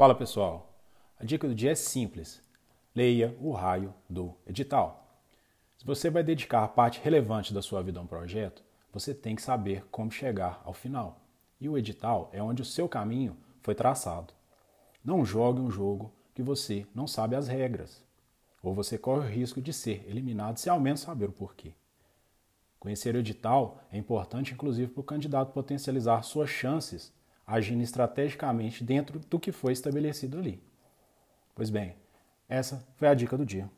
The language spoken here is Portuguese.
Fala pessoal, a dica do dia é simples. Leia o raio do edital. Se você vai dedicar parte relevante da sua vida a um projeto, você tem que saber como chegar ao final. E o edital é onde o seu caminho foi traçado. Não jogue um jogo que você não sabe as regras, ou você corre o risco de ser eliminado se ao menos saber o porquê. Conhecer o edital é importante, inclusive, para o candidato potencializar suas chances agindo estrategicamente dentro do que foi estabelecido ali. Pois bem, essa foi a dica do dia.